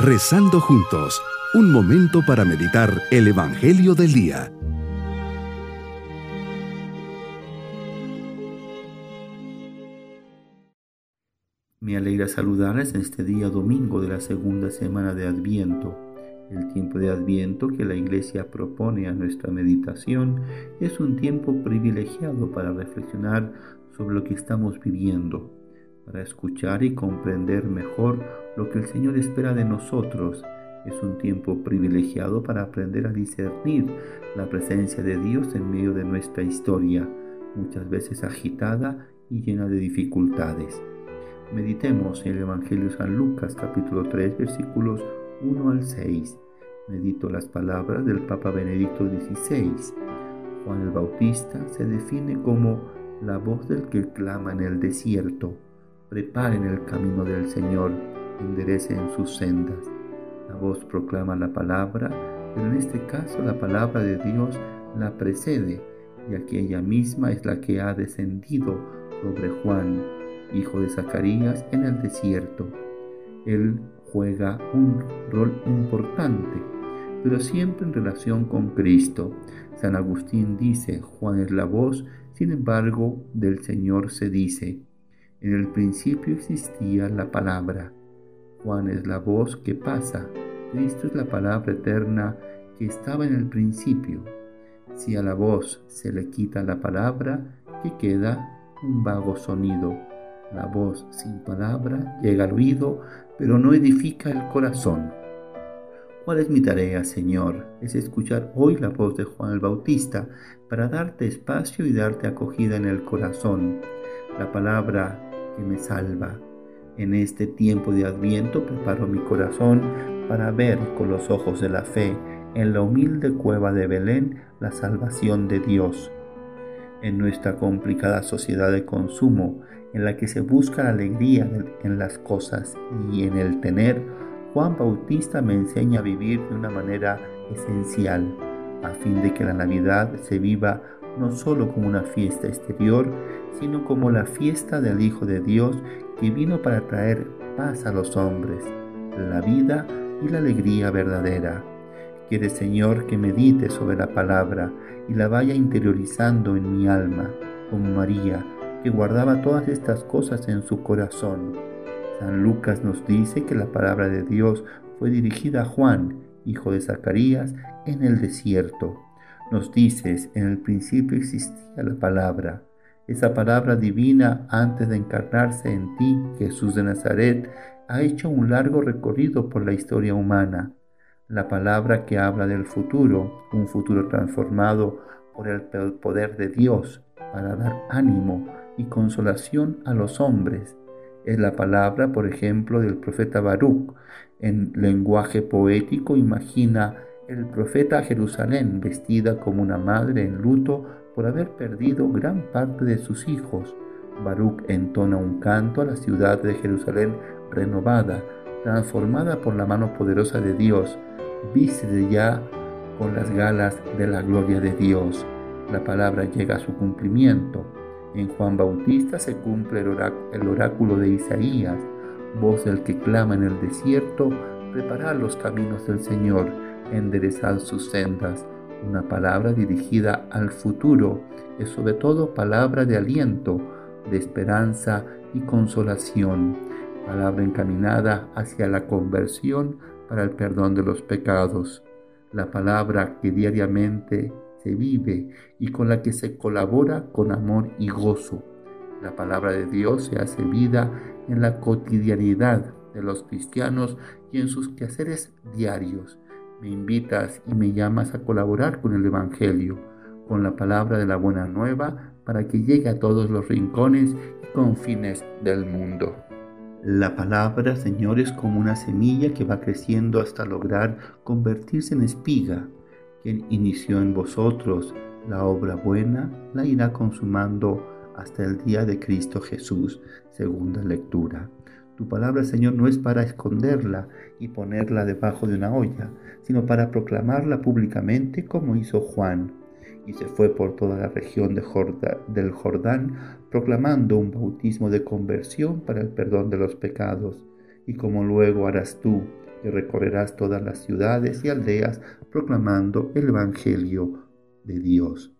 Rezando juntos, un momento para meditar el Evangelio del Día. Me alegra saludarles en este día domingo de la segunda semana de Adviento. El tiempo de Adviento que la Iglesia propone a nuestra meditación es un tiempo privilegiado para reflexionar sobre lo que estamos viviendo para escuchar y comprender mejor lo que el Señor espera de nosotros. Es un tiempo privilegiado para aprender a discernir la presencia de Dios en medio de nuestra historia, muchas veces agitada y llena de dificultades. Meditemos en el Evangelio de San Lucas capítulo 3 versículos 1 al 6. Medito las palabras del Papa Benedicto XVI. Juan el Bautista se define como la voz del que clama en el desierto preparen el camino del Señor, enderecen sus sendas. La voz proclama la palabra, pero en este caso la palabra de Dios la precede, ya que ella misma es la que ha descendido sobre Juan, hijo de Zacarías, en el desierto. Él juega un rol importante, pero siempre en relación con Cristo. San Agustín dice, Juan es la voz, sin embargo, del Señor se dice, en el principio existía la palabra. Juan es la voz que pasa. Cristo es la palabra eterna que estaba en el principio. Si a la voz se le quita la palabra, que queda un vago sonido. La voz sin palabra llega al oído, pero no edifica el corazón. ¿Cuál es mi tarea, Señor? Es escuchar hoy la voz de Juan el Bautista para darte espacio y darte acogida en el corazón. La palabra me salva. En este tiempo de adviento preparo mi corazón para ver con los ojos de la fe en la humilde cueva de Belén la salvación de Dios. En nuestra complicada sociedad de consumo, en la que se busca la alegría en las cosas y en el tener, Juan Bautista me enseña a vivir de una manera esencial, a fin de que la Navidad se viva no solo como una fiesta exterior, sino como la fiesta del Hijo de Dios que vino para traer paz a los hombres, la vida y la alegría verdadera. Quiere Señor que medite sobre la palabra y la vaya interiorizando en mi alma, como María, que guardaba todas estas cosas en su corazón. San Lucas nos dice que la palabra de Dios fue dirigida a Juan, hijo de Zacarías, en el desierto nos dices, en el principio existía la palabra, esa palabra divina antes de encarnarse en ti, Jesús de Nazaret, ha hecho un largo recorrido por la historia humana. La palabra que habla del futuro, un futuro transformado por el poder de Dios para dar ánimo y consolación a los hombres. Es la palabra, por ejemplo, del profeta Baruch. En lenguaje poético imagina el profeta a Jerusalén, vestida como una madre en luto por haber perdido gran parte de sus hijos. Baruch entona un canto a la ciudad de Jerusalén renovada, transformada por la mano poderosa de Dios, viste ya con las galas de la gloria de Dios. La palabra llega a su cumplimiento. En Juan Bautista se cumple el oráculo de Isaías, voz del que clama en el desierto, preparar los caminos del Señor enderezar sus sendas. Una palabra dirigida al futuro es sobre todo palabra de aliento, de esperanza y consolación. Palabra encaminada hacia la conversión para el perdón de los pecados. La palabra que diariamente se vive y con la que se colabora con amor y gozo. La palabra de Dios se hace vida en la cotidianidad de los cristianos y en sus quehaceres diarios me invitas y me llamas a colaborar con el Evangelio, con la palabra de la buena nueva, para que llegue a todos los rincones y confines del mundo. La palabra, Señor, es como una semilla que va creciendo hasta lograr convertirse en espiga. Quien inició en vosotros la obra buena, la irá consumando hasta el día de Cristo Jesús. Segunda lectura. Tu palabra, Señor, no es para esconderla y ponerla debajo de una olla, sino para proclamarla públicamente como hizo Juan. Y se fue por toda la región de del Jordán proclamando un bautismo de conversión para el perdón de los pecados. Y como luego harás tú y recorrerás todas las ciudades y aldeas proclamando el Evangelio de Dios.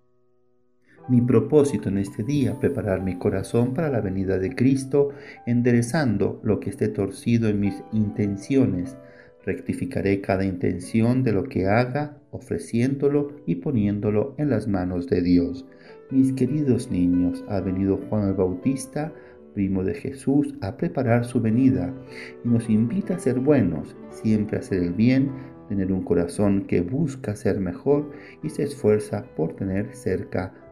Mi propósito en este día, preparar mi corazón para la venida de Cristo, enderezando lo que esté torcido en mis intenciones. Rectificaré cada intención de lo que haga, ofreciéndolo y poniéndolo en las manos de Dios. Mis queridos niños, ha venido Juan el Bautista, primo de Jesús, a preparar su venida y nos invita a ser buenos, siempre a hacer el bien, tener un corazón que busca ser mejor y se esfuerza por tener cerca